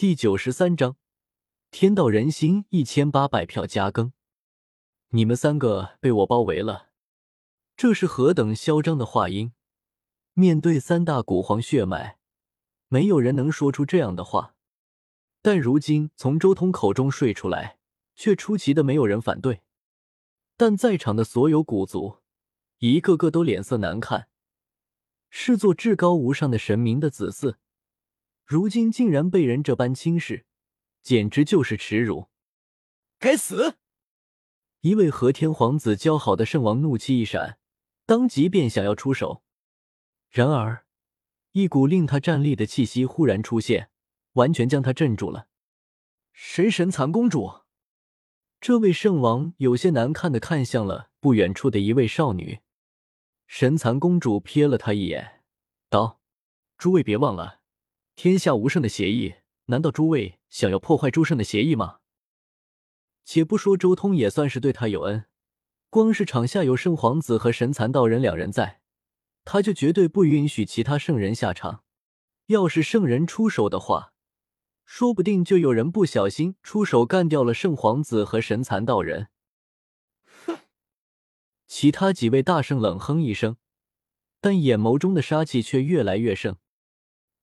第九十三章，天道人心一千八百票加更。你们三个被我包围了，这是何等嚣张的话音！面对三大古皇血脉，没有人能说出这样的话。但如今从周通口中说出来，却出奇的没有人反对。但在场的所有古族，一个个都脸色难看。视作至高无上的神明的子嗣。如今竟然被人这般轻视，简直就是耻辱！该死！一位和天皇子交好的圣王怒气一闪，当即便想要出手。然而，一股令他站立的气息忽然出现，完全将他镇住了。神神蚕公主，这位圣王有些难看的看向了不远处的一位少女。神蚕公主瞥了他一眼，道：“诸位别忘了。”天下无圣的协议，难道诸位想要破坏诸圣的协议吗？且不说周通也算是对他有恩，光是场下有圣皇子和神蚕道人两人在，他就绝对不允许其他圣人下场。要是圣人出手的话，说不定就有人不小心出手干掉了圣皇子和神蚕道人。哼！其他几位大圣冷哼一声，但眼眸中的杀气却越来越盛。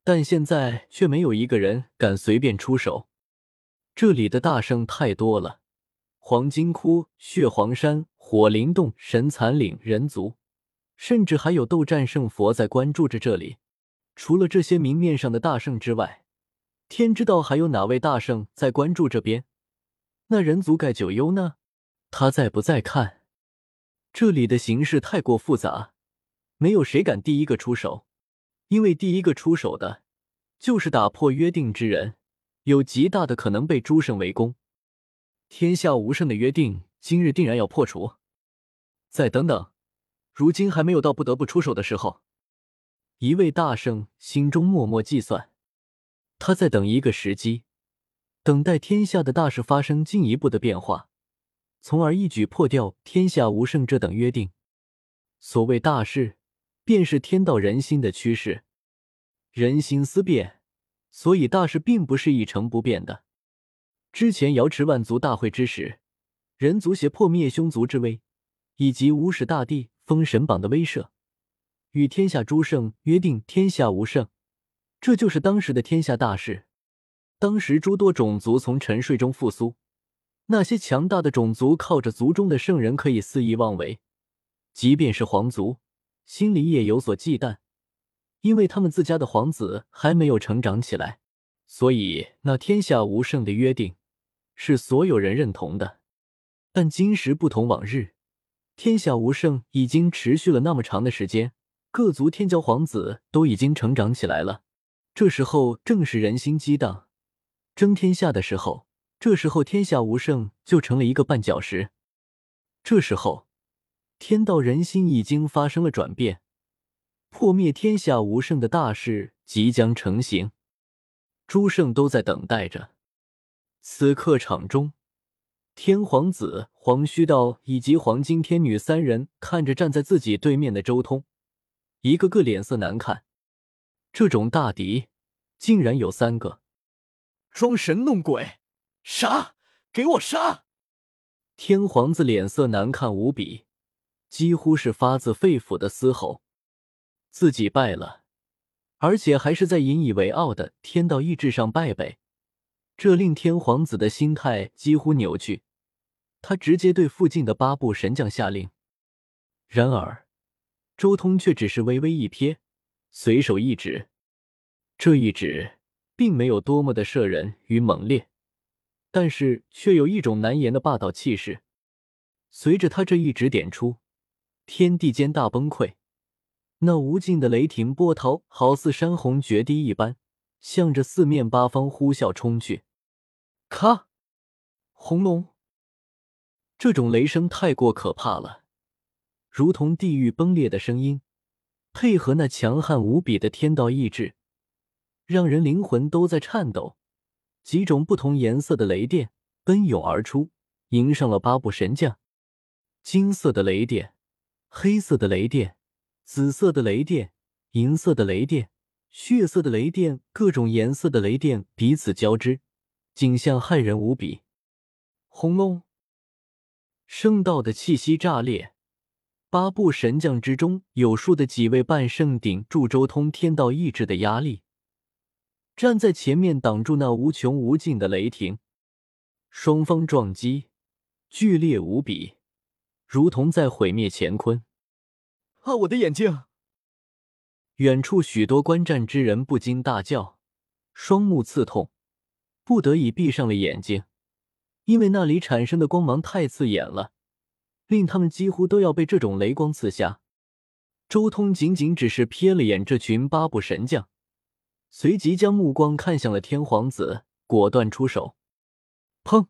但现在却没有一个人敢随便出手。这里的大圣太多了，黄金窟、血皇山、火灵洞、神残岭、人族，甚至还有斗战胜佛在关注着这里。除了这些明面上的大圣之外，天知道还有哪位大圣在关注这边？那人族盖九幽呢？他在不在看？这里的形势太过复杂，没有谁敢第一个出手。因为第一个出手的，就是打破约定之人，有极大的可能被诸圣围攻。天下无圣的约定，今日定然要破除。再等等，如今还没有到不得不出手的时候。一位大圣心中默默计算，他在等一个时机，等待天下的大事发生进一步的变化，从而一举破掉天下无圣这等约定。所谓大事。便是天道人心的趋势，人心思变，所以大事并不是一成不变的。之前瑶池万族大会之时，人族胁迫灭凶族之威，以及无始大帝封神榜的威慑，与天下诸圣约定天下无圣，这就是当时的天下大事。当时诸多种族从沉睡中复苏，那些强大的种族靠着族中的圣人可以肆意妄为，即便是皇族。心里也有所忌惮，因为他们自家的皇子还没有成长起来，所以那天下无圣的约定是所有人认同的。但今时不同往日，天下无圣已经持续了那么长的时间，各族天骄皇子都已经成长起来了。这时候正是人心激荡、争天下的时候，这时候天下无圣就成了一个绊脚石。这时候。天道人心已经发生了转变，破灭天下无圣的大事即将成型，诸圣都在等待着。此刻场中，天皇子、黄须道以及黄金天女三人看着站在自己对面的周通，一个个脸色难看。这种大敌竟然有三个，装神弄鬼，杀！给我杀！天皇子脸色难看无比。几乎是发自肺腑的嘶吼，自己败了，而且还是在引以为傲的天道意志上败北，这令天皇子的心态几乎扭曲。他直接对附近的八部神将下令。然而，周通却只是微微一瞥，随手一指，这一指并没有多么的摄人与猛烈，但是却有一种难言的霸道气势。随着他这一指点出。天地间大崩溃，那无尽的雷霆波涛好似山洪决堤一般，向着四面八方呼啸冲去。咔！轰隆！这种雷声太过可怕了，如同地狱崩裂的声音，配合那强悍无比的天道意志，让人灵魂都在颤抖。几种不同颜色的雷电奔涌而出，迎上了八部神将。金色的雷电。黑色的雷电，紫色的雷电，银色的雷电，血色的雷电，各种颜色的雷电彼此交织，景象骇人无比。轰隆！圣道的气息炸裂，八部神将之中有数的几位半圣顶住周通天道意志的压力，站在前面挡住那无穷无尽的雷霆。双方撞击剧烈无比，如同在毁灭乾坤。啊！我的眼睛！远处许多观战之人不禁大叫，双目刺痛，不得已闭上了眼睛。因为那里产生的光芒太刺眼了，令他们几乎都要被这种雷光刺瞎。周通仅仅只是瞥了眼这群八部神将，随即将目光看向了天皇子，果断出手。砰！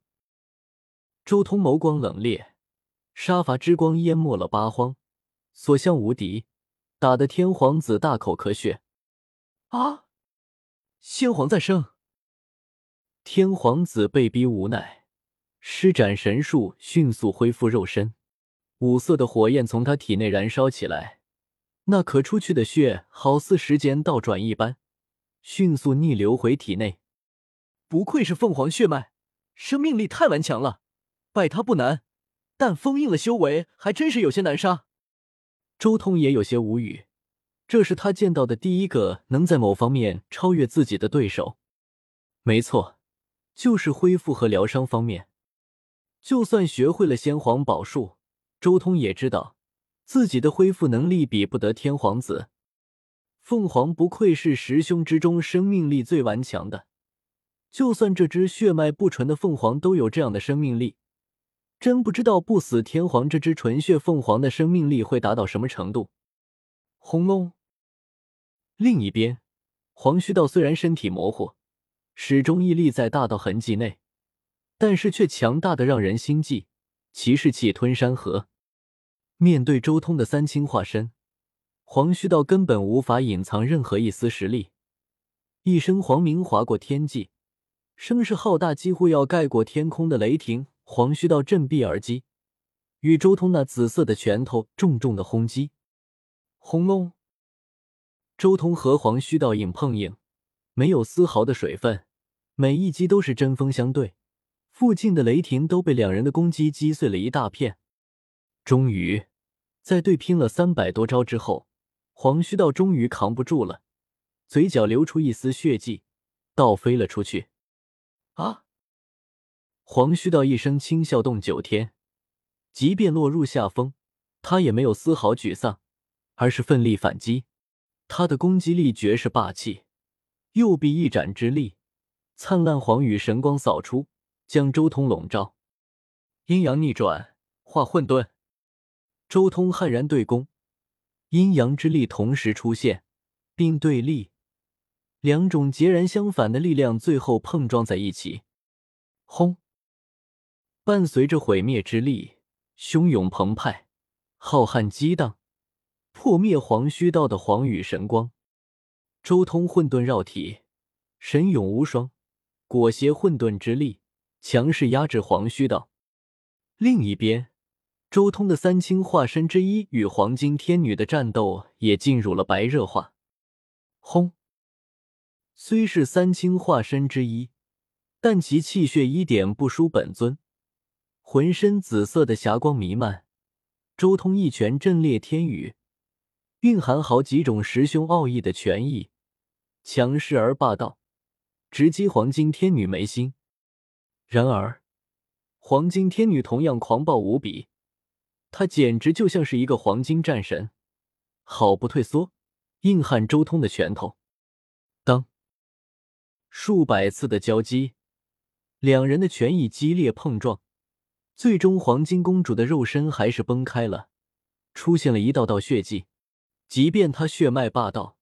周通眸光冷冽，杀伐之光淹没了八荒，所向无敌，打得天皇子大口咳血。啊！先皇再生！天皇子被逼无奈。施展神术，迅速恢复肉身。五色的火焰从他体内燃烧起来，那咳出去的血好似时间倒转一般，迅速逆流回体内。不愧是凤凰血脉，生命力太顽强了，败他不难，但封印了修为还真是有些难杀。周通也有些无语，这是他见到的第一个能在某方面超越自己的对手。没错，就是恢复和疗伤方面。就算学会了先皇宝术，周通也知道自己的恢复能力比不得天皇子。凤凰不愧是十兄之中生命力最顽强的，就算这只血脉不纯的凤凰都有这样的生命力，真不知道不死天皇这只纯血凤凰的生命力会达到什么程度。轰隆！另一边，黄须道虽然身体模糊，始终屹立在大道痕迹内。但是却强大的让人心悸，其势气吞山河。面对周通的三清化身，黄须道根本无法隐藏任何一丝实力。一声黄鸣划过天际，声势浩大，几乎要盖过天空的雷霆。黄须道振臂而击，与周通那紫色的拳头重重的轰击。轰隆！周通和黄须道硬碰硬，没有丝毫的水分，每一击都是针锋相对。附近的雷霆都被两人的攻击击碎了一大片。终于，在对拼了三百多招之后，黄须道终于扛不住了，嘴角流出一丝血迹，倒飞了出去。啊！黄须道一声轻笑动九天，即便落入下风，他也没有丝毫沮丧，而是奋力反击。他的攻击力绝世霸气，右臂一展之力，灿烂黄羽神光扫出。将周通笼罩，阴阳逆转，化混沌。周通悍然对攻，阴阳之力同时出现，并对立，两种截然相反的力量最后碰撞在一起。轰！伴随着毁灭之力汹涌澎湃，浩瀚激荡，破灭黄须道的黄羽神光。周通混沌绕体，神勇无双，裹挟混沌之力。强势压制黄须道。另一边，周通的三清化身之一与黄金天女的战斗也进入了白热化。轰！虽是三清化身之一，但其气血一点不输本尊，浑身紫色的霞光弥漫。周通一拳震裂天宇，蕴含好几种师兄奥义的拳意，强势而霸道，直击黄金天女眉心。然而，黄金天女同样狂暴无比，她简直就像是一个黄金战神，毫不退缩，硬汉周通的拳头。当，数百次的交击，两人的拳意激烈碰撞，最终黄金公主的肉身还是崩开了，出现了一道道血迹。即便她血脉霸道，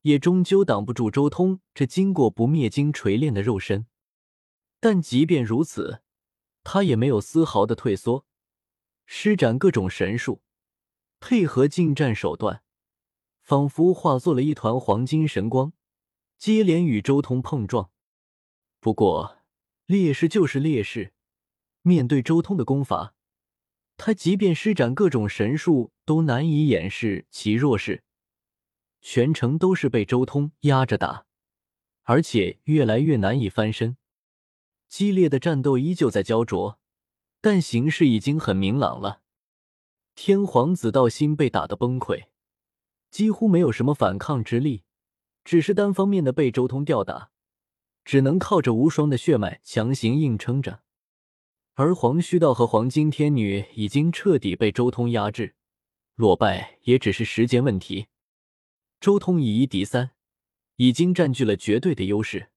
也终究挡不住周通这经过不灭金锤炼的肉身。但即便如此，他也没有丝毫的退缩，施展各种神术，配合近战手段，仿佛化作了一团黄金神光，接连与周通碰撞。不过，劣势就是劣势，面对周通的攻法，他即便施展各种神术，都难以掩饰其弱势。全程都是被周通压着打，而且越来越难以翻身。激烈的战斗依旧在焦灼，但形势已经很明朗了。天皇子道心被打得崩溃，几乎没有什么反抗之力，只是单方面的被周通吊打，只能靠着无双的血脉强行硬撑着。而黄须道和黄金天女已经彻底被周通压制，落败也只是时间问题。周通以一敌三，已经占据了绝对的优势。